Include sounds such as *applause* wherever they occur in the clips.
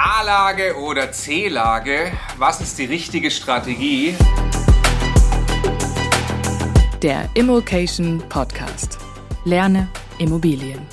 A-Lage oder C-Lage? Was ist die richtige Strategie? Der Immokation Podcast. Lerne Immobilien.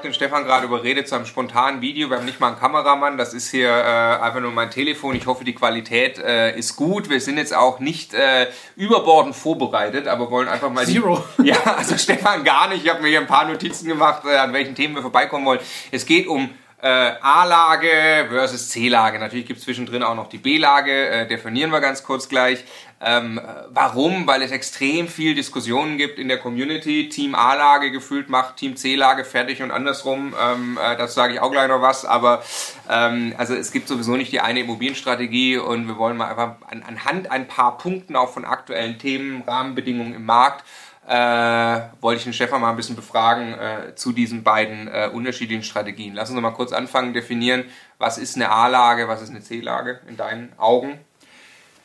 Habe den Stefan gerade überredet zu einem spontanen Video. Wir haben nicht mal einen Kameramann. Das ist hier äh, einfach nur mein Telefon. Ich hoffe, die Qualität äh, ist gut. Wir sind jetzt auch nicht äh, überbordend vorbereitet, aber wollen einfach mal. Zero. Die, *laughs* ja, also Stefan gar nicht. Ich habe mir hier ein paar Notizen gemacht, äh, an welchen Themen wir vorbeikommen wollen. Es geht um äh, A-Lage versus C-Lage. Natürlich gibt es zwischendrin auch noch die B-Lage, äh, definieren wir ganz kurz gleich. Ähm, warum? Weil es extrem viel Diskussionen gibt in der Community. Team A-Lage gefühlt macht Team C-Lage fertig und andersrum. Ähm, äh, dazu sage ich auch gleich noch was. Aber ähm, also es gibt sowieso nicht die eine Immobilienstrategie und wir wollen mal einfach an, anhand ein paar Punkten auch von aktuellen Themen, Rahmenbedingungen im Markt äh, wollte ich den Stefan mal ein bisschen befragen äh, zu diesen beiden äh, unterschiedlichen Strategien. Lass uns mal kurz anfangen, definieren, was ist eine A-Lage, was ist eine C-Lage in deinen Augen?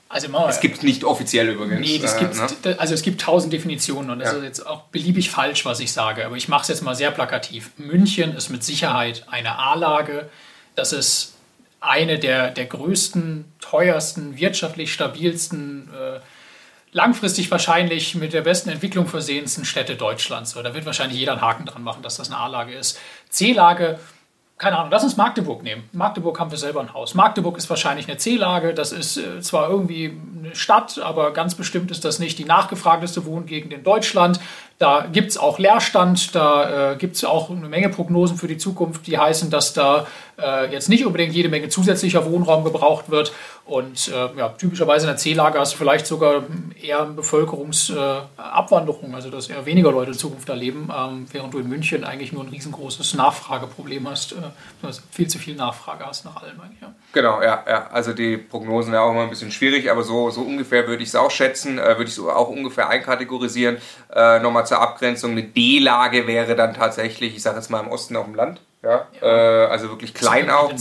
Also mal, es gibt nicht offiziell übrigens. Nee, das äh, gibt, ne? also es gibt tausend Definitionen und das Ja. ist jetzt auch beliebig falsch, was ich sage, aber ich mache es jetzt mal sehr plakativ. München ist mit Sicherheit eine A-Lage. Das ist eine der, der größten, teuersten, wirtschaftlich stabilsten, äh, langfristig wahrscheinlich mit der besten Entwicklung versehensten Städte Deutschlands. So, da wird wahrscheinlich jeder einen Haken dran machen, dass das eine A-Lage ist. C-Lage, keine Ahnung, lass uns Magdeburg nehmen. Magdeburg haben wir selber ein Haus. Magdeburg ist wahrscheinlich eine C-Lage. Das ist äh, zwar irgendwie eine Stadt, aber ganz bestimmt ist das nicht die nachgefragteste Wohngegend in Deutschland. Da gibt es auch Leerstand, da äh, gibt es auch eine Menge Prognosen für die Zukunft, die heißen, dass da äh, jetzt nicht unbedingt jede Menge zusätzlicher Wohnraum gebraucht wird. Und äh, ja, typischerweise in der C-Lage hast du vielleicht sogar eher Bevölkerungsabwanderung, also dass eher weniger Leute in Zukunft da leben, ähm, während du in München eigentlich nur ein riesengroßes Nachfrageproblem hast, äh, also viel zu viel Nachfrage hast nach allem eigentlich. Ja. Genau, ja, ja. Also die Prognosen wäre auch immer ein bisschen schwierig, aber so, so ungefähr würde ich es auch schätzen, äh, würde ich so auch ungefähr einkategorisieren. Äh, Nochmal zur Abgrenzung, eine D-Lage wäre dann tatsächlich, ich sage jetzt mal im Osten auf dem Land. Ja, Äh, also wirklich klein So auch.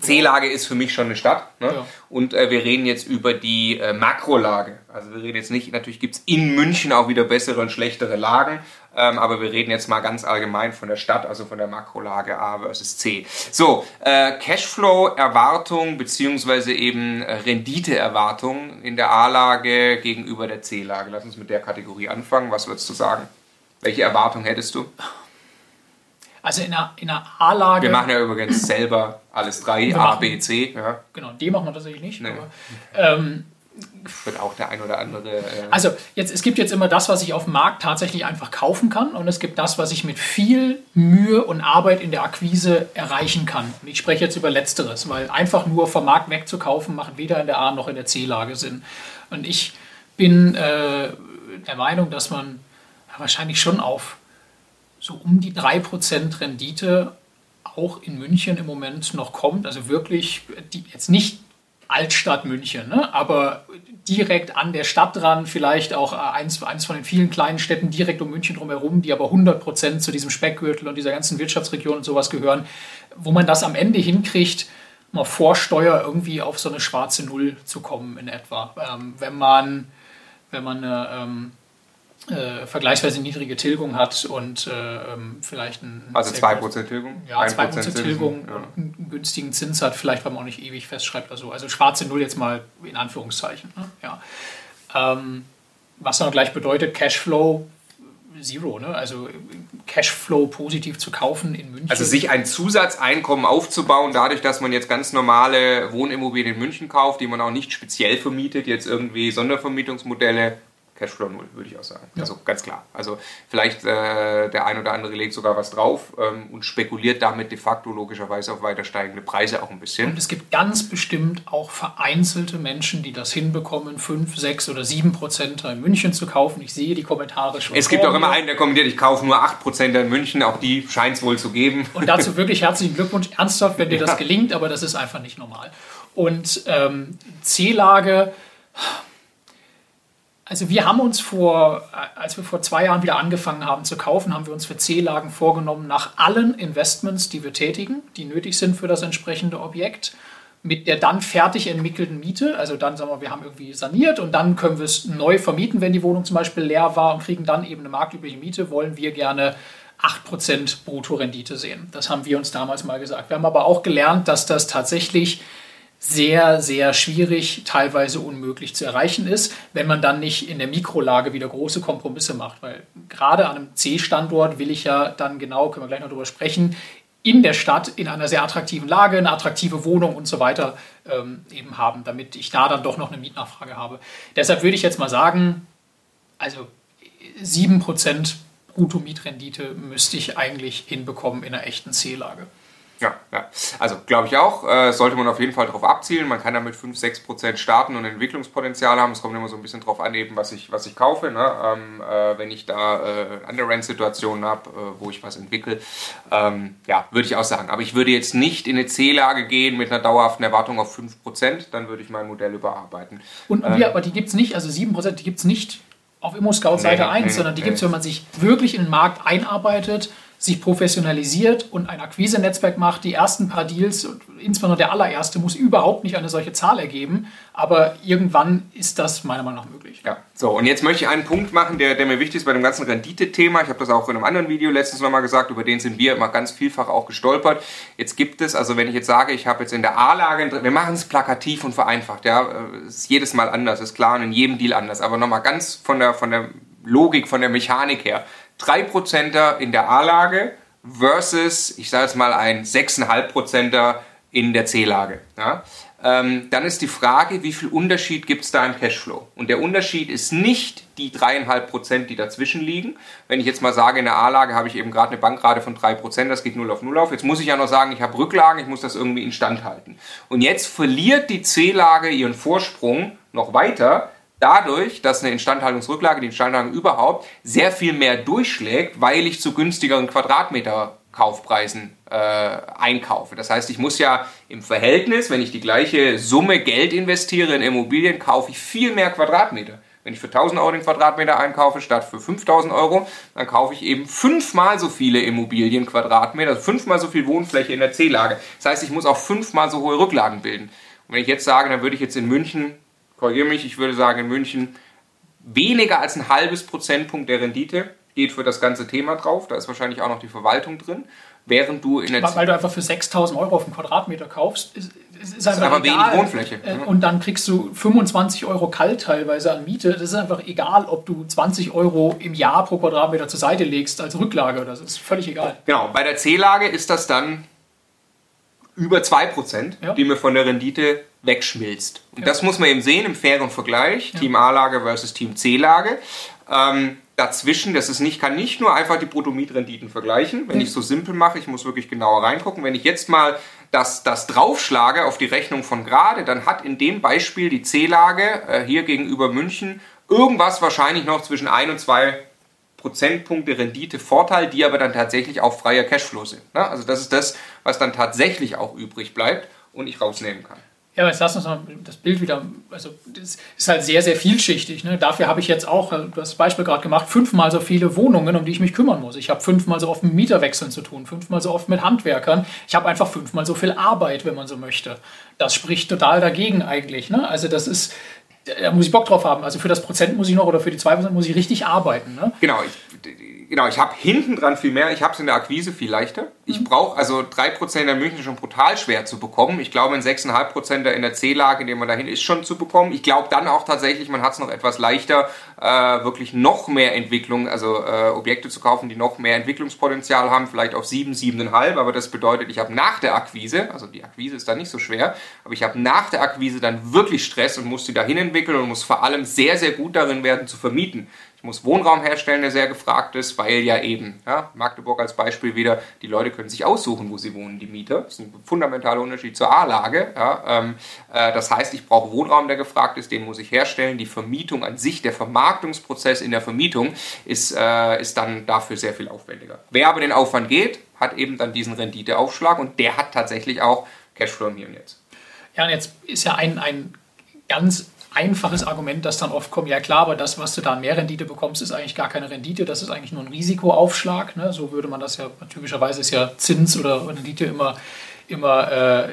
C-Lage ist für mich schon eine Stadt. Ne? Ja. Und äh, wir reden jetzt über die äh, Makrolage. Also wir reden jetzt nicht, natürlich gibt es in München auch wieder bessere und schlechtere Lagen, ähm, aber wir reden jetzt mal ganz allgemein von der Stadt, also von der Makrolage A versus C. So, äh, Cashflow-Erwartung beziehungsweise eben äh, Rendite-Erwartung in der A-Lage gegenüber der C-Lage. Lass uns mit der Kategorie anfangen. Was würdest du sagen? Welche Erwartung hättest du? Also in einer, in einer A-Lage. Wir machen ja übrigens selber alles drei, A, machen- B, C. Ja, Genau, D machen wir tatsächlich nicht. Nee. Aber, ähm, wird auch der ein oder andere. Äh, Also jetzt, es gibt jetzt immer das, was ich auf dem Markt tatsächlich einfach kaufen kann und es gibt das, was ich mit viel Mühe und Arbeit in der Akquise erreichen kann. Und ich spreche jetzt über Letzteres, weil einfach nur vom Markt wegzukaufen macht weder in der A noch in der C-Lage Sinn. Und ich bin äh, der Meinung, dass man wahrscheinlich schon auf so um die 3% Rendite auch in München im Moment noch kommt. Also wirklich, die, jetzt nicht Altstadt München, ne? aber direkt an der Stadt dran, vielleicht auch äh, eins, eins von den vielen kleinen Städten direkt um München drumherum, die aber 100% zu diesem Speckgürtel und dieser ganzen Wirtschaftsregion und sowas gehören, wo man das am Ende hinkriegt, mal vor Steuer irgendwie auf so eine schwarze Null zu kommen in etwa. Ähm, wenn man, wenn man eine ähm, äh, vergleichsweise niedrige Tilgung hat und äh, ähm, vielleicht ein also sehr 2% Tilgung? ja, 1% 2% Zinsen, Tilgung Ja. und einen günstigen Zins hat, vielleicht weil man auch nicht ewig festschreibt oder so. Also schwarze Null jetzt mal in Anführungszeichen. Ne? Ja. Ähm, was dann gleich bedeutet, Cashflow Zero, ne? also Cashflow positiv zu kaufen in München. Also sich ein Zusatzeinkommen aufzubauen, dadurch, dass man jetzt ganz normale Wohnimmobilien in München kauft, die man auch nicht speziell vermietet, jetzt irgendwie Sondervermietungsmodelle, Cashflow null, würde ich auch sagen. Also ganz klar. Also vielleicht äh, der ein oder andere legt sogar was drauf ähm, und spekuliert damit de facto logischerweise auf weiter steigende Preise auch ein bisschen. Und es gibt ganz bestimmt auch vereinzelte Menschen, die das hinbekommen, 5, 6 oder 7 Prozent in München zu kaufen. Ich sehe die Kommentare schon. Es gibt auch immer einen, der kommentiert, ich kaufe nur 8% in München, auch die scheint es wohl zu geben. Und dazu wirklich herzlichen Glückwunsch, *laughs* ernsthaft, wenn dir das gelingt, aber das ist einfach nicht normal. Und ähm, C-Lage, also wir haben uns vor, als wir vor zwei Jahren wieder angefangen haben zu kaufen, haben wir uns für C-Lagen vorgenommen, nach allen Investments, die wir tätigen, die nötig sind für das entsprechende Objekt, mit der dann fertig entwickelten Miete, also dann sagen wir, wir haben irgendwie saniert und dann können wir es neu vermieten, wenn die Wohnung zum Beispiel leer war und kriegen dann eben eine marktübliche Miete, wollen wir gerne 8% Bruttorendite sehen. Das haben wir uns damals mal gesagt. Wir haben aber auch gelernt, dass das tatsächlich sehr, sehr schwierig, teilweise unmöglich zu erreichen ist, wenn man dann nicht in der Mikrolage wieder große Kompromisse macht. Weil gerade an einem C-Standort will ich ja dann genau, können wir gleich noch darüber sprechen, in der Stadt in einer sehr attraktiven Lage, eine attraktive Wohnung und so weiter ähm, eben haben, damit ich da dann doch noch eine Mietnachfrage habe. Deshalb würde ich jetzt mal sagen, also 7% Brutto-Mietrendite müsste ich eigentlich hinbekommen in einer echten C-Lage. Ja, ja. also glaube ich auch, äh, sollte man auf jeden Fall darauf abzielen. Man kann damit 5, 6 Prozent starten und Entwicklungspotenzial haben. Es kommt immer so ein bisschen darauf an, eben, was ich, was ich kaufe. Ne? Ähm, äh, wenn ich da äh, Under-Rent-Situationen habe, äh, wo ich was entwickle, ähm, ja, würde ich auch sagen. Aber ich würde jetzt nicht in eine C-Lage gehen mit einer dauerhaften Erwartung auf 5 Prozent, dann würde ich mein Modell überarbeiten. Und, ähm, aber die gibt es nicht, also 7 Prozent, die gibt es nicht auf Immo-Scout-Seite nee, 1, nee, sondern die nee. gibt es, wenn man sich wirklich in den Markt einarbeitet sich professionalisiert und ein Akquise-Netzwerk macht. Die ersten paar Deals, insbesondere der allererste, muss überhaupt nicht eine solche Zahl ergeben. Aber irgendwann ist das meiner Meinung nach möglich. Ja, so und jetzt möchte ich einen Punkt machen, der, der mir wichtig ist bei dem ganzen Rendite-Thema. Ich habe das auch in einem anderen Video letztens nochmal gesagt, über den sind wir immer ganz vielfach auch gestolpert. Jetzt gibt es, also wenn ich jetzt sage, ich habe jetzt in der A-Lage, wir machen es plakativ und vereinfacht, ja, ist jedes Mal anders, ist klar und in jedem Deal anders. Aber nochmal ganz von der, von der Logik, von der Mechanik her. 3%er in der A-Lage versus, ich sage jetzt mal, ein 6,5%er in der C-Lage. Ja? Ähm, dann ist die Frage, wie viel Unterschied gibt es da im Cashflow? Und der Unterschied ist nicht die 3,5%, die dazwischen liegen. Wenn ich jetzt mal sage, in der A-Lage habe ich eben gerade eine Bankrate von 3%, das geht 0 auf 0 auf. Jetzt muss ich ja noch sagen, ich habe Rücklagen, ich muss das irgendwie instand halten. Und jetzt verliert die C-Lage ihren Vorsprung noch weiter, dadurch, dass eine Instandhaltungsrücklage, die Instandhaltung überhaupt, sehr viel mehr durchschlägt, weil ich zu günstigeren Quadratmeterkaufpreisen äh, einkaufe. Das heißt, ich muss ja im Verhältnis, wenn ich die gleiche Summe Geld investiere in Immobilien, kaufe ich viel mehr Quadratmeter. Wenn ich für 1000 Euro den Quadratmeter einkaufe statt für 5000 Euro, dann kaufe ich eben fünfmal so viele Immobilien Quadratmeter, also fünfmal so viel Wohnfläche in der C-Lage. Das heißt, ich muss auch fünfmal so hohe Rücklagen bilden. Und wenn ich jetzt sage, dann würde ich jetzt in München korrigiere mich, ich würde sagen in München weniger als ein halbes Prozentpunkt der Rendite geht für das ganze Thema drauf. Da ist wahrscheinlich auch noch die Verwaltung drin. Während du in der Weil du einfach für 6000 Euro auf einen Quadratmeter kaufst, ist, ist, ist einfach, einfach wenig Wohnfläche. Äh, und dann kriegst du 25 Euro kalt teilweise an Miete. Das ist einfach egal, ob du 20 Euro im Jahr pro Quadratmeter zur Seite legst als Rücklage. Das ist völlig egal. Genau, bei der C-Lage ist das dann über 2%, ja. die mir von der Rendite wegschmilzt. Und ja. das muss man eben sehen im fairen Vergleich, ja. Team A-Lage versus Team C-Lage. Ähm, dazwischen, das ist nicht, kann nicht nur einfach die Bruttomietrenditen vergleichen, wenn mhm. ich so simpel mache, ich muss wirklich genauer reingucken. Wenn ich jetzt mal das, das draufschlage auf die Rechnung von gerade, dann hat in dem Beispiel die C-Lage äh, hier gegenüber München irgendwas wahrscheinlich noch zwischen 1 und 2 Prozentpunkte Rendite Vorteil, die aber dann tatsächlich auch freier Cashflow sind. Ne? Also das ist das, was dann tatsächlich auch übrig bleibt und ich rausnehmen kann. Ja, aber jetzt lass uns mal das Bild wieder, also das ist halt sehr, sehr vielschichtig. Ne? Dafür habe ich jetzt auch, du hast das Beispiel gerade gemacht, fünfmal so viele Wohnungen, um die ich mich kümmern muss. Ich habe fünfmal so oft mit Mieterwechseln zu tun, fünfmal so oft mit Handwerkern. Ich habe einfach fünfmal so viel Arbeit, wenn man so möchte. Das spricht total dagegen eigentlich. Ne? Also das ist, da muss ich Bock drauf haben. Also für das Prozent muss ich noch oder für die 2% muss ich richtig arbeiten. Ne? Genau, ich, genau, ich habe hinten dran viel mehr, ich habe es in der Akquise viel leichter. Ich mhm. brauche, also 3% in München schon brutal schwer zu bekommen. Ich glaube, ein 6,5% in der C-Lage, in dem man dahin ist, schon zu bekommen. Ich glaube dann auch tatsächlich, man hat es noch etwas leichter, äh, wirklich noch mehr Entwicklung, also äh, Objekte zu kaufen, die noch mehr Entwicklungspotenzial haben, vielleicht auf 7, 7,5. Aber das bedeutet, ich habe nach der Akquise, also die Akquise ist da nicht so schwer, aber ich habe nach der Akquise dann wirklich Stress und muss sie dahin entwickeln und muss vor allem sehr, sehr gut darin werden zu vermieten. Ich muss Wohnraum herstellen, der sehr gefragt ist, weil ja eben, ja, Magdeburg als Beispiel wieder, die Leute können sich aussuchen, wo sie wohnen, die Mieter. Das ist ein fundamentaler Unterschied zur A-Lage. Ja, ähm, äh, das heißt, ich brauche Wohnraum, der gefragt ist, den muss ich herstellen. Die Vermietung an sich, der Vermarktungsprozess in der Vermietung ist, äh, ist dann dafür sehr viel aufwendiger. Wer aber den Aufwand geht, hat eben dann diesen Renditeaufschlag und der hat tatsächlich auch Cashflow im Hier und Jetzt. Ja, und jetzt ist ja ein, ein ganz einfaches Argument, das dann oft kommt, ja klar, aber das, was du da an mehr Rendite bekommst, ist eigentlich gar keine Rendite, das ist eigentlich nur ein Risikoaufschlag. Ne? So würde man das ja, typischerweise ist ja Zins oder Rendite immer, immer äh,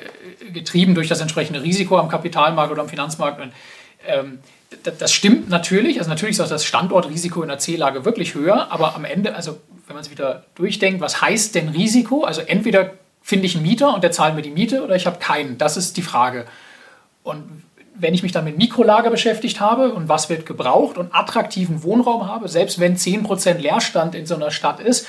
getrieben durch das entsprechende Risiko am Kapitalmarkt oder am Finanzmarkt. Und, ähm, das stimmt natürlich, also natürlich ist das Standortrisiko in der C-Lage wirklich höher, aber am Ende, also wenn man es wieder durchdenkt, was heißt denn Risiko? Also entweder finde ich einen Mieter und der zahlt mir die Miete oder ich habe keinen. Das ist die Frage. Und wenn ich mich dann mit Mikrolager beschäftigt habe und was wird gebraucht und attraktiven Wohnraum habe, selbst wenn 10% Leerstand in so einer Stadt ist,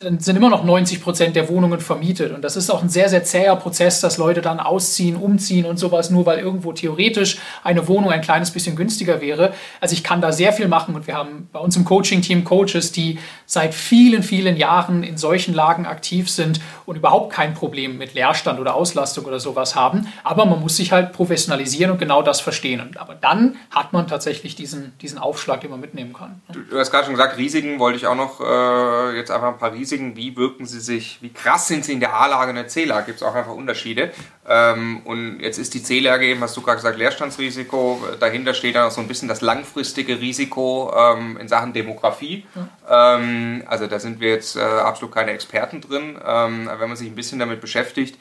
sind immer noch 90 Prozent der Wohnungen vermietet. Und das ist auch ein sehr, sehr zäher Prozess, dass Leute dann ausziehen, umziehen und sowas, nur weil irgendwo theoretisch eine Wohnung ein kleines bisschen günstiger wäre. Also ich kann da sehr viel machen und wir haben bei uns im Coaching-Team Coaches, die seit vielen, vielen Jahren in solchen Lagen aktiv sind und überhaupt kein Problem mit Leerstand oder Auslastung oder sowas haben. Aber man muss sich halt professionalisieren und genau das verstehen. Und aber dann hat man tatsächlich diesen, diesen Aufschlag, den man mitnehmen kann. Du, du hast gerade schon gesagt, Risiken wollte ich auch noch äh, jetzt einfach ein paar Risiken Risiken, wie wirken sie sich, wie krass sind sie in der A-Lage und der C-Lage, gibt es auch einfach Unterschiede. Ähm, und jetzt ist die C-Lage eben, hast du gerade gesagt, Leerstandsrisiko, dahinter steht dann auch so ein bisschen das langfristige Risiko ähm, in Sachen Demografie. Ja. Ähm, also da sind wir jetzt äh, absolut keine Experten drin, ähm, wenn man sich ein bisschen damit beschäftigt.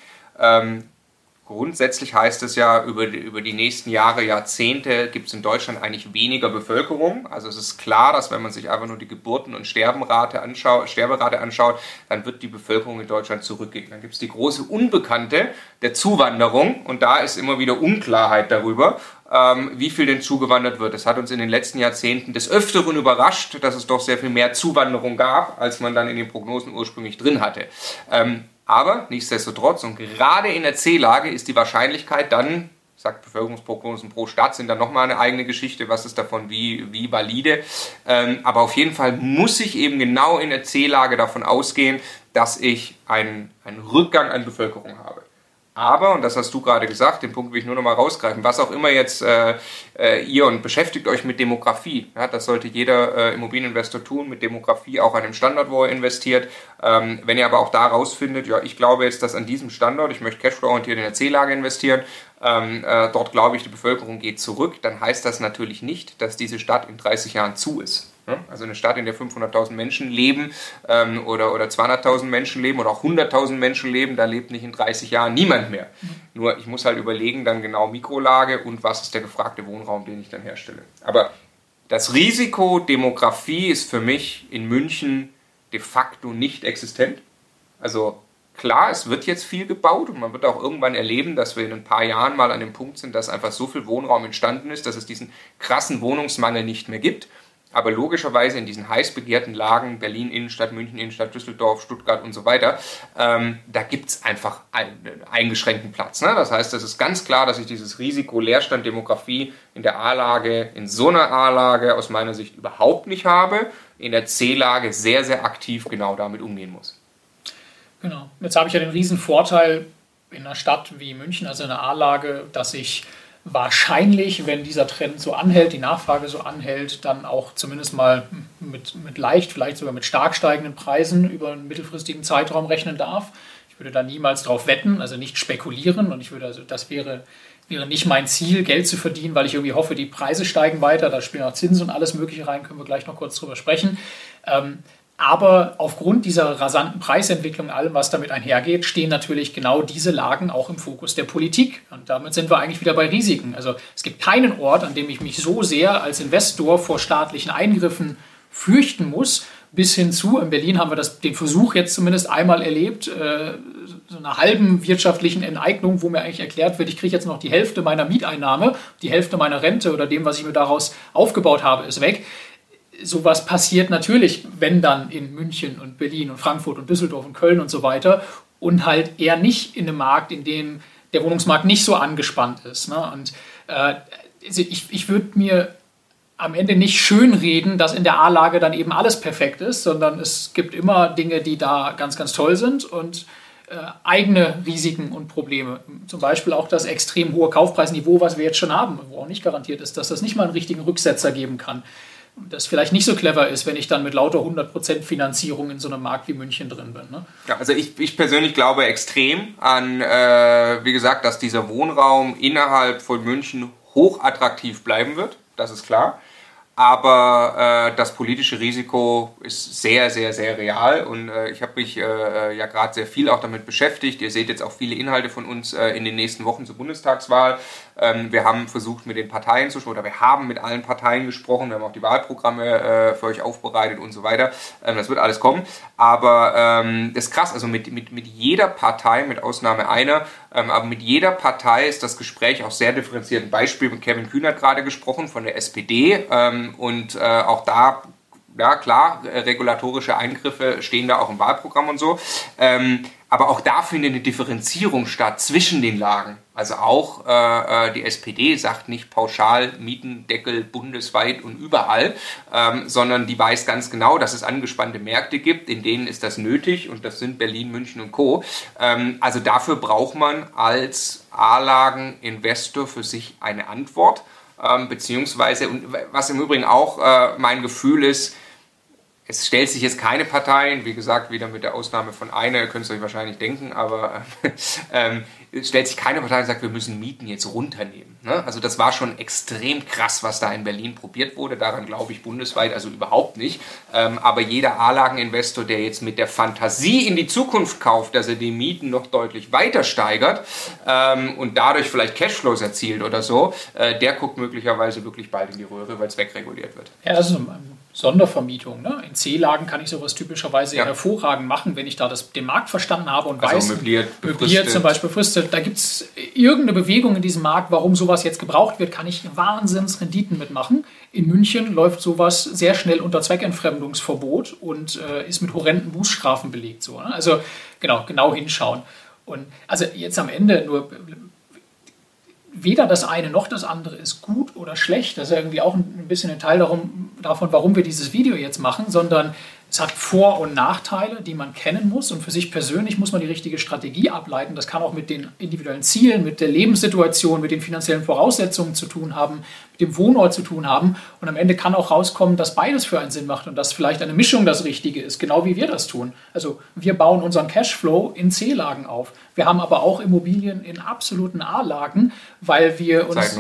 Grundsätzlich heißt es ja, über die, über die nächsten Jahre, Jahrzehnte gibt es in Deutschland eigentlich weniger Bevölkerung. Also es ist klar, dass wenn man sich einfach nur die Geburten- und Sterbenrate anschaut, Sterberate anschaut, dann wird die Bevölkerung in Deutschland zurückgehen. Dann gibt es die große Unbekannte der Zuwanderung und da ist immer wieder Unklarheit darüber, ähm, wie viel denn zugewandert wird. Es hat uns in den letzten Jahrzehnten des Öfteren überrascht, dass es doch sehr viel mehr Zuwanderung gab, als man dann in den Prognosen ursprünglich drin hatte. Ähm, aber nichtsdestotrotz und gerade in der C-Lage ist die Wahrscheinlichkeit dann, sagt Bevölkerungsprognosen pro Stadt, sind dann nochmal eine eigene Geschichte, was ist davon wie, wie valide. Ähm, aber auf jeden Fall muss ich eben genau in der C-Lage davon ausgehen, dass ich einen, einen Rückgang an Bevölkerung habe. Aber, und das hast du gerade gesagt, den Punkt will ich nur noch mal rausgreifen, was auch immer jetzt äh, äh, ihr und beschäftigt euch mit Demografie. Ja, das sollte jeder äh, Immobilieninvestor tun, mit Demografie auch an dem Standort, wo er investiert. Ähm, wenn ihr aber auch da rausfindet, ja, ich glaube jetzt, dass an diesem Standort, ich möchte Cashflow-orientiert in der C-Lage investieren, ähm, äh, dort glaube ich, die Bevölkerung geht zurück, dann heißt das natürlich nicht, dass diese Stadt in 30 Jahren zu ist. Also eine Stadt, in der 500.000 Menschen leben ähm, oder, oder 200.000 Menschen leben oder auch 100.000 Menschen leben, da lebt nicht in 30 Jahren niemand mehr. Nur ich muss halt überlegen, dann genau Mikrolage und was ist der gefragte Wohnraum, den ich dann herstelle. Aber das Risiko Demografie ist für mich in München de facto nicht existent. Also klar, es wird jetzt viel gebaut und man wird auch irgendwann erleben, dass wir in ein paar Jahren mal an dem Punkt sind, dass einfach so viel Wohnraum entstanden ist, dass es diesen krassen Wohnungsmangel nicht mehr gibt. Aber logischerweise in diesen heiß begehrten Lagen, Berlin Innenstadt, München Innenstadt, Düsseldorf, Stuttgart und so weiter, ähm, da gibt es einfach einen eingeschränkten Platz. Ne? Das heißt, es ist ganz klar, dass ich dieses Risiko Leerstand, Demografie in der A-Lage, in so einer A-Lage aus meiner Sicht überhaupt nicht habe, in der C-Lage sehr, sehr aktiv genau damit umgehen muss. Genau. Jetzt habe ich ja den riesen Vorteil in einer Stadt wie München, also in einer A-Lage, dass ich wahrscheinlich, wenn dieser Trend so anhält, die Nachfrage so anhält, dann auch zumindest mal mit, mit leicht, vielleicht sogar mit stark steigenden Preisen über einen mittelfristigen Zeitraum rechnen darf. Ich würde da niemals drauf wetten, also nicht spekulieren und ich würde, also das wäre, wäre nicht mein Ziel, Geld zu verdienen, weil ich irgendwie hoffe, die Preise steigen weiter, da spielen auch Zinsen und alles Mögliche rein, können wir gleich noch kurz drüber sprechen. Ähm, aber aufgrund dieser rasanten Preisentwicklung, allem, was damit einhergeht, stehen natürlich genau diese Lagen auch im Fokus der Politik. Und damit sind wir eigentlich wieder bei Risiken. Also es gibt keinen Ort, an dem ich mich so sehr als Investor vor staatlichen Eingriffen fürchten muss, bis hin zu, in Berlin haben wir das, den Versuch jetzt zumindest einmal erlebt, äh, so einer halben wirtschaftlichen Enteignung, wo mir eigentlich erklärt wird, ich kriege jetzt noch die Hälfte meiner Mieteinnahme, die Hälfte meiner Rente oder dem, was ich mir daraus aufgebaut habe, ist weg sowas passiert natürlich, wenn dann in München und Berlin und Frankfurt und Düsseldorf und Köln und so weiter und halt eher nicht in einem Markt, in dem der Wohnungsmarkt nicht so angespannt ist. Ne? Und äh, also ich, ich würde mir am Ende nicht schönreden, dass in der A-Lage dann eben alles perfekt ist, sondern es gibt immer Dinge, die da ganz, ganz toll sind und äh, eigene Risiken und Probleme. Zum Beispiel auch das extrem hohe Kaufpreisniveau, was wir jetzt schon haben, wo auch nicht garantiert ist, dass das nicht mal einen richtigen Rücksetzer geben kann das vielleicht nicht so clever ist, wenn ich dann mit lauter 100% Finanzierung in so einem Markt wie München drin bin. Ne? Ja, also ich, ich persönlich glaube extrem an, äh, wie gesagt, dass dieser Wohnraum innerhalb von München hochattraktiv bleiben wird. Das ist klar. Aber äh, das politische Risiko ist sehr, sehr, sehr real und äh, ich habe mich äh, ja gerade sehr viel auch damit beschäftigt. Ihr seht jetzt auch viele Inhalte von uns äh, in den nächsten Wochen zur Bundestagswahl. Ähm, wir haben versucht mit den Parteien zu sprechen oder wir haben mit allen Parteien gesprochen. Wir haben auch die Wahlprogramme äh, für euch aufbereitet und so weiter. Ähm, das wird alles kommen. Aber ähm, das ist krass, also mit, mit, mit jeder Partei, mit Ausnahme einer, aber mit jeder Partei ist das Gespräch auch sehr differenziert. Ein Beispiel mit Kevin Kühn hat gerade gesprochen von der SPD ähm, und äh, auch da ja klar, regulatorische Eingriffe stehen da auch im Wahlprogramm und so. Ähm, aber auch da findet eine Differenzierung statt zwischen den Lagen. Also auch äh, äh die SPD sagt nicht pauschal Mietendeckel bundesweit und überall, ähm, sondern die weiß ganz genau, dass es angespannte Märkte gibt, in denen ist das nötig und das sind Berlin, München und Co. Ähm, also dafür braucht man als A-Lagen-Investor für sich eine Antwort, ähm, beziehungsweise, und was im Übrigen auch äh, mein Gefühl ist, es stellt sich jetzt keine Partei, wie gesagt, wieder mit der Ausnahme von einer, ihr könnt es euch wahrscheinlich denken, aber *laughs* ähm, es stellt sich keine Partei und sagt, wir müssen Mieten jetzt runternehmen. Ne? Also das war schon extrem krass, was da in Berlin probiert wurde. Daran glaube ich bundesweit also überhaupt nicht. Ähm, aber jeder A-Lagen-Investor, der jetzt mit der Fantasie in die Zukunft kauft, dass er die Mieten noch deutlich weiter steigert ähm, und dadurch vielleicht Cashflows erzielt oder so, äh, der guckt möglicherweise wirklich bald in die Röhre, weil es wegreguliert wird. Ja, also Sondervermietung. Ne? In C-Lagen kann ich sowas typischerweise ja. hervorragend machen, wenn ich da das, den Markt verstanden habe und also weiß, möbliert, möbliert zum Beispiel befristet, da gibt es irgendeine Bewegung in diesem Markt, warum sowas jetzt gebraucht wird, kann ich Wahnsinnsrenditen mitmachen. In München läuft sowas sehr schnell unter Zweckentfremdungsverbot und äh, ist mit horrenden Bußstrafen belegt. So, ne? Also genau, genau hinschauen. Und also jetzt am Ende nur weder das eine noch das andere ist gut oder schlecht. Das ist irgendwie auch ein bisschen ein Teil darum, davon, warum wir dieses Video jetzt machen, sondern es hat Vor- und Nachteile, die man kennen muss und für sich persönlich muss man die richtige Strategie ableiten. Das kann auch mit den individuellen Zielen, mit der Lebenssituation, mit den finanziellen Voraussetzungen zu tun haben, dem Wohnort zu tun haben und am Ende kann auch rauskommen, dass beides für einen Sinn macht und dass vielleicht eine Mischung das Richtige ist, genau wie wir das tun. Also wir bauen unseren Cashflow in C-Lagen auf. Wir haben aber auch Immobilien in absoluten A-Lagen, weil wir uns,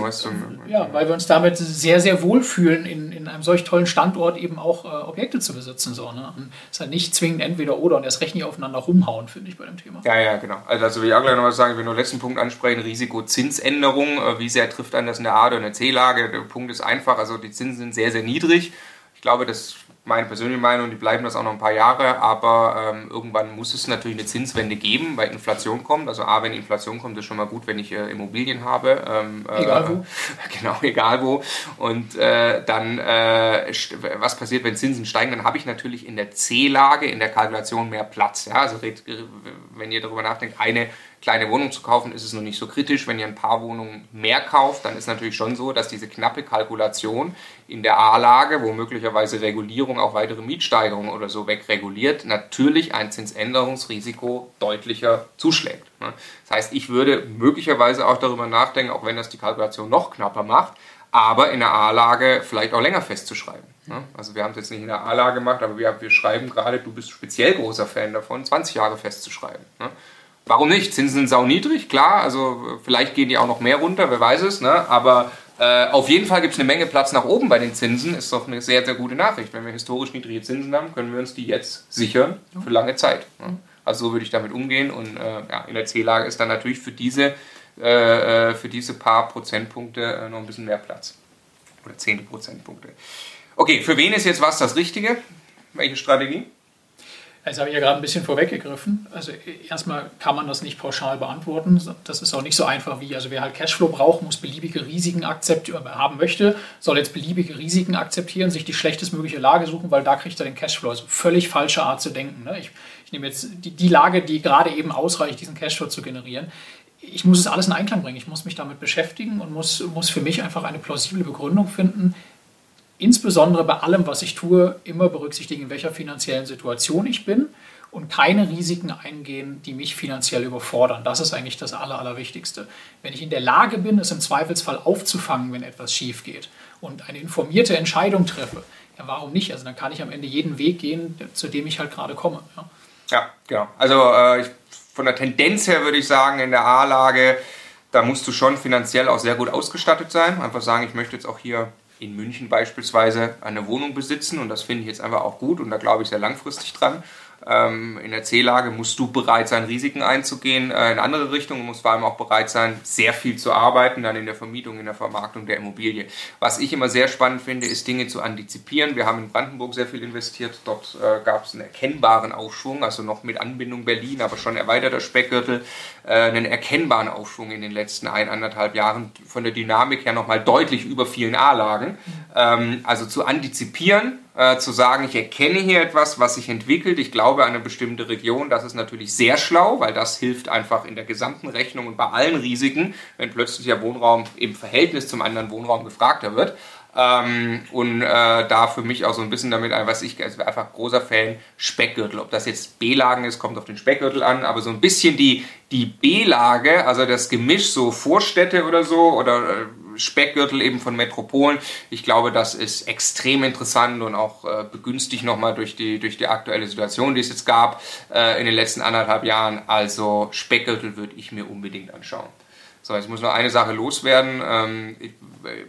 ja, weil wir uns damit sehr, sehr wohlfühlen, in, in einem solch tollen Standort eben auch äh, Objekte zu besitzen. So, ne? Und es ist halt nicht zwingend entweder oder und erst recht nicht aufeinander rumhauen, finde ich, bei dem Thema. Ja, ja, genau. Also, also will ich auch gleich noch was sagen, ich will nur den letzten Punkt ansprechen, Risikozinsänderung. Äh, wie sehr trifft einen das in der A- oder in der C-Lage? Der Punkt ist einfach, also die Zinsen sind sehr, sehr niedrig. Ich glaube, das meine persönliche Meinung, die bleiben das auch noch ein paar Jahre, aber ähm, irgendwann muss es natürlich eine Zinswende geben, weil Inflation kommt. Also A, wenn Inflation kommt, ist schon mal gut, wenn ich äh, Immobilien habe. Ähm, äh, egal wo. *laughs* Genau, egal wo. Und äh, dann, äh, was passiert, wenn Zinsen steigen? Dann habe ich natürlich in der C-Lage, in der Kalkulation mehr Platz. Ja? Also wenn ihr darüber nachdenkt, eine kleine Wohnung zu kaufen, ist es noch nicht so kritisch. Wenn ihr ein paar Wohnungen mehr kauft, dann ist natürlich schon so, dass diese knappe Kalkulation in der A-Lage, wo möglicherweise Regulierung auch weitere Mietsteigerungen oder so wegreguliert, natürlich ein Zinsänderungsrisiko deutlicher zuschlägt. Ne? Das heißt, ich würde möglicherweise auch darüber nachdenken, auch wenn das die Kalkulation noch knapper macht, aber in der A-Lage vielleicht auch länger festzuschreiben. Ne? Also wir haben es jetzt nicht in der A-Lage gemacht, aber wir, wir schreiben gerade, du bist speziell großer Fan davon, 20 Jahre festzuschreiben. Warum nicht? Zinsen sind sau niedrig, klar. Also vielleicht gehen die auch noch mehr runter, wer weiß es. Ne? Aber äh, auf jeden Fall gibt es eine Menge Platz nach oben bei den Zinsen. Ist doch eine sehr, sehr gute Nachricht. Wenn wir historisch niedrige Zinsen haben, können wir uns die jetzt sichern für lange Zeit. Ne? Also so würde ich damit umgehen. Und äh, ja, in der C-Lage ist dann natürlich für diese, äh, äh für diese paar Prozentpunkte äh, noch ein bisschen mehr Platz. Oder 10 Prozentpunkte. Okay, für wen ist jetzt was das Richtige? Welche Strategie? Das habe ich ja gerade ein bisschen vorweggegriffen. Also erstmal kann man das nicht pauschal beantworten. Das ist auch nicht so einfach wie, also wer halt Cashflow braucht, muss beliebige Risiken akzeptieren, haben möchte, soll jetzt beliebige Risiken akzeptieren, sich die schlechtestmögliche Lage suchen, weil da kriegt er den Cashflow. Also völlig falsche Art zu denken. Ne? Ich, ich nehme jetzt die, die Lage, die gerade eben ausreicht, diesen Cashflow zu generieren ich muss es alles in Einklang bringen. Ich muss mich damit beschäftigen und muss, muss für mich einfach eine plausible Begründung finden, insbesondere bei allem, was ich tue, immer berücksichtigen, in welcher finanziellen Situation ich bin und keine Risiken eingehen, die mich finanziell überfordern. Das ist eigentlich das Aller, Allerwichtigste. Wenn ich in der Lage bin, es im Zweifelsfall aufzufangen, wenn etwas schief geht und eine informierte Entscheidung treffe, ja, warum nicht? Also dann kann ich am Ende jeden Weg gehen, zu dem ich halt gerade komme. Ja, ja genau. Also äh, ich, von der Tendenz her würde ich sagen, in der A-Lage, da musst du schon finanziell auch sehr gut ausgestattet sein. Einfach sagen, ich möchte jetzt auch hier in München beispielsweise eine Wohnung besitzen und das finde ich jetzt einfach auch gut und da glaube ich sehr langfristig dran. Ähm, in der C-Lage musst du bereit sein, Risiken einzugehen äh, in andere Richtungen, musst vor allem auch bereit sein, sehr viel zu arbeiten, dann in der Vermietung, in der Vermarktung der Immobilie. Was ich immer sehr spannend finde, ist Dinge zu antizipieren. Wir haben in Brandenburg sehr viel investiert, dort äh, gab es einen erkennbaren Aufschwung, also noch mit Anbindung Berlin, aber schon erweiterter Speckgürtel, äh, einen erkennbaren Aufschwung in den letzten ein, anderthalb Jahren, von der Dynamik her nochmal deutlich über vielen A-Lagen. Ähm, also zu antizipieren, äh, zu sagen, ich erkenne hier etwas, was sich entwickelt, ich glaube an eine bestimmte Region, das ist natürlich sehr schlau, weil das hilft einfach in der gesamten Rechnung und bei allen Risiken, wenn plötzlich der Wohnraum im Verhältnis zum anderen Wohnraum gefragter wird. Ähm, und äh, da für mich auch so ein bisschen damit ein, was ich also einfach großer Fan Speckgürtel. Ob das jetzt B-Lagen ist, kommt auf den Speckgürtel an, aber so ein bisschen die, die B-Lage, also das Gemisch so Vorstädte oder so oder äh, Speckgürtel eben von Metropolen. Ich glaube, das ist extrem interessant und auch äh, begünstigt nochmal durch die, durch die aktuelle Situation, die es jetzt gab äh, in den letzten anderthalb Jahren. Also Speckgürtel würde ich mir unbedingt anschauen. So, jetzt muss noch eine Sache loswerden. Ähm, ich,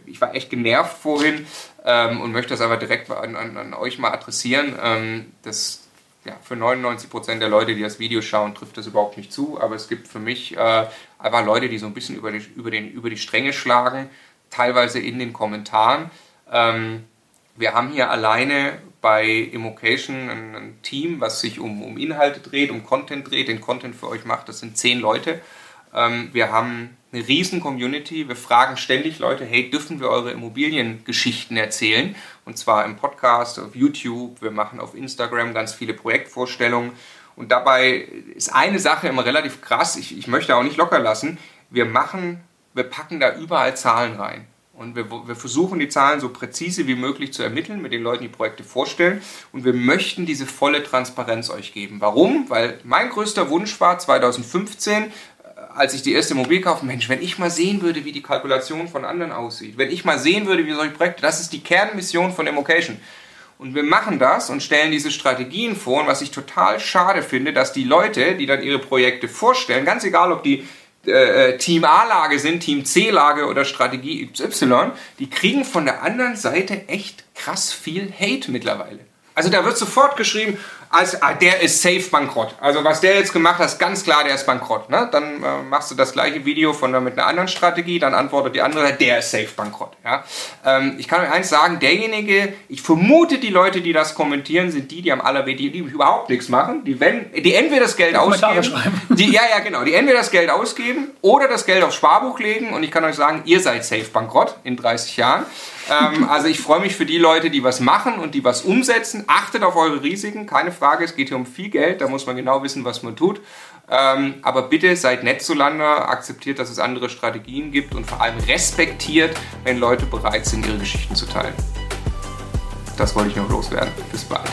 ich, war echt genervt vorhin ähm, und möchte das aber direkt an, an, an euch mal adressieren. Ähm, das ja, für 99% der Leute, die das Video schauen, trifft das überhaupt nicht zu. Aber es gibt für mich äh, einfach Leute, die so ein bisschen über die, über, den, über die Stränge schlagen, teilweise in den Kommentaren. Ähm, wir haben hier alleine bei Immocation ein, ein, Team, was sich um, um Inhalte dreht, um Content dreht, den Content für euch macht. Das sind zehn Leute. Ähm, wir haben eine riesen Community. Wir fragen ständig Leute, hey, dürfen wir eure Immobiliengeschichten erzählen? Und zwar im Podcast, auf YouTube, wir machen auf Instagram ganz viele Projektvorstellungen. Und dabei ist eine Sache immer relativ krass, ich, ich möchte auch nicht locker lassen. Wir machen, wir packen da überall Zahlen rein. Und wir, wir, versuchen die Zahlen so präzise wie möglich zu ermitteln, mit den Leuten die Projekte vorstellen. Und wir möchten diese volle Transparenz euch geben. Warum? Weil mein größter Wunsch war 2015, als ich die erste Immobilie kaufte, Mensch, wenn ich mal sehen würde, wie die Kalkulation von anderen aussieht, wenn ich mal sehen würde, wie solche Projekte, das ist die Kernmission von Immocation. Und wir machen das und stellen diese Strategien vor. Und was ich total schade finde, dass die Leute, die dann ihre Projekte vorstellen, ganz egal, ob die äh, äh Team A-Lage sind, Team C-Lage oder Strategie Y, die kriegen von der anderen Seite echt krass viel Hate mittlerweile. Also da wird sofort geschrieben, als, ah, der ist safe bankrott. Also was der jetzt gemacht hat, ist ganz klar, der ist bankrott. Ne? Dann äh, machst du das gleiche Video von mit einer anderen Strategie, dann antwortet die andere, der ist safe bankrott. Ja? Ähm, ich kann euch eins sagen, derjenige, ich vermute, die Leute, die das kommentieren, sind die, die am allerwenigsten, die, die überhaupt nichts machen, die, wenn, die entweder das Geld ausgeben, die, ja, ja, genau, die entweder das Geld ausgeben oder das Geld aufs Sparbuch legen und ich kann euch sagen, ihr seid safe bankrott in 30 Jahren. Ähm, also ich freue mich für die Leute, die was machen und die was umsetzen. Achtet auf eure Risiken, keine Frage. Es geht hier um viel Geld, da muss man genau wissen, was man tut. Ähm, aber bitte seid nett zueinander, akzeptiert, dass es andere Strategien gibt und vor allem respektiert, wenn Leute bereit sind, ihre Geschichten zu teilen. Das wollte ich noch loswerden. Bis bald.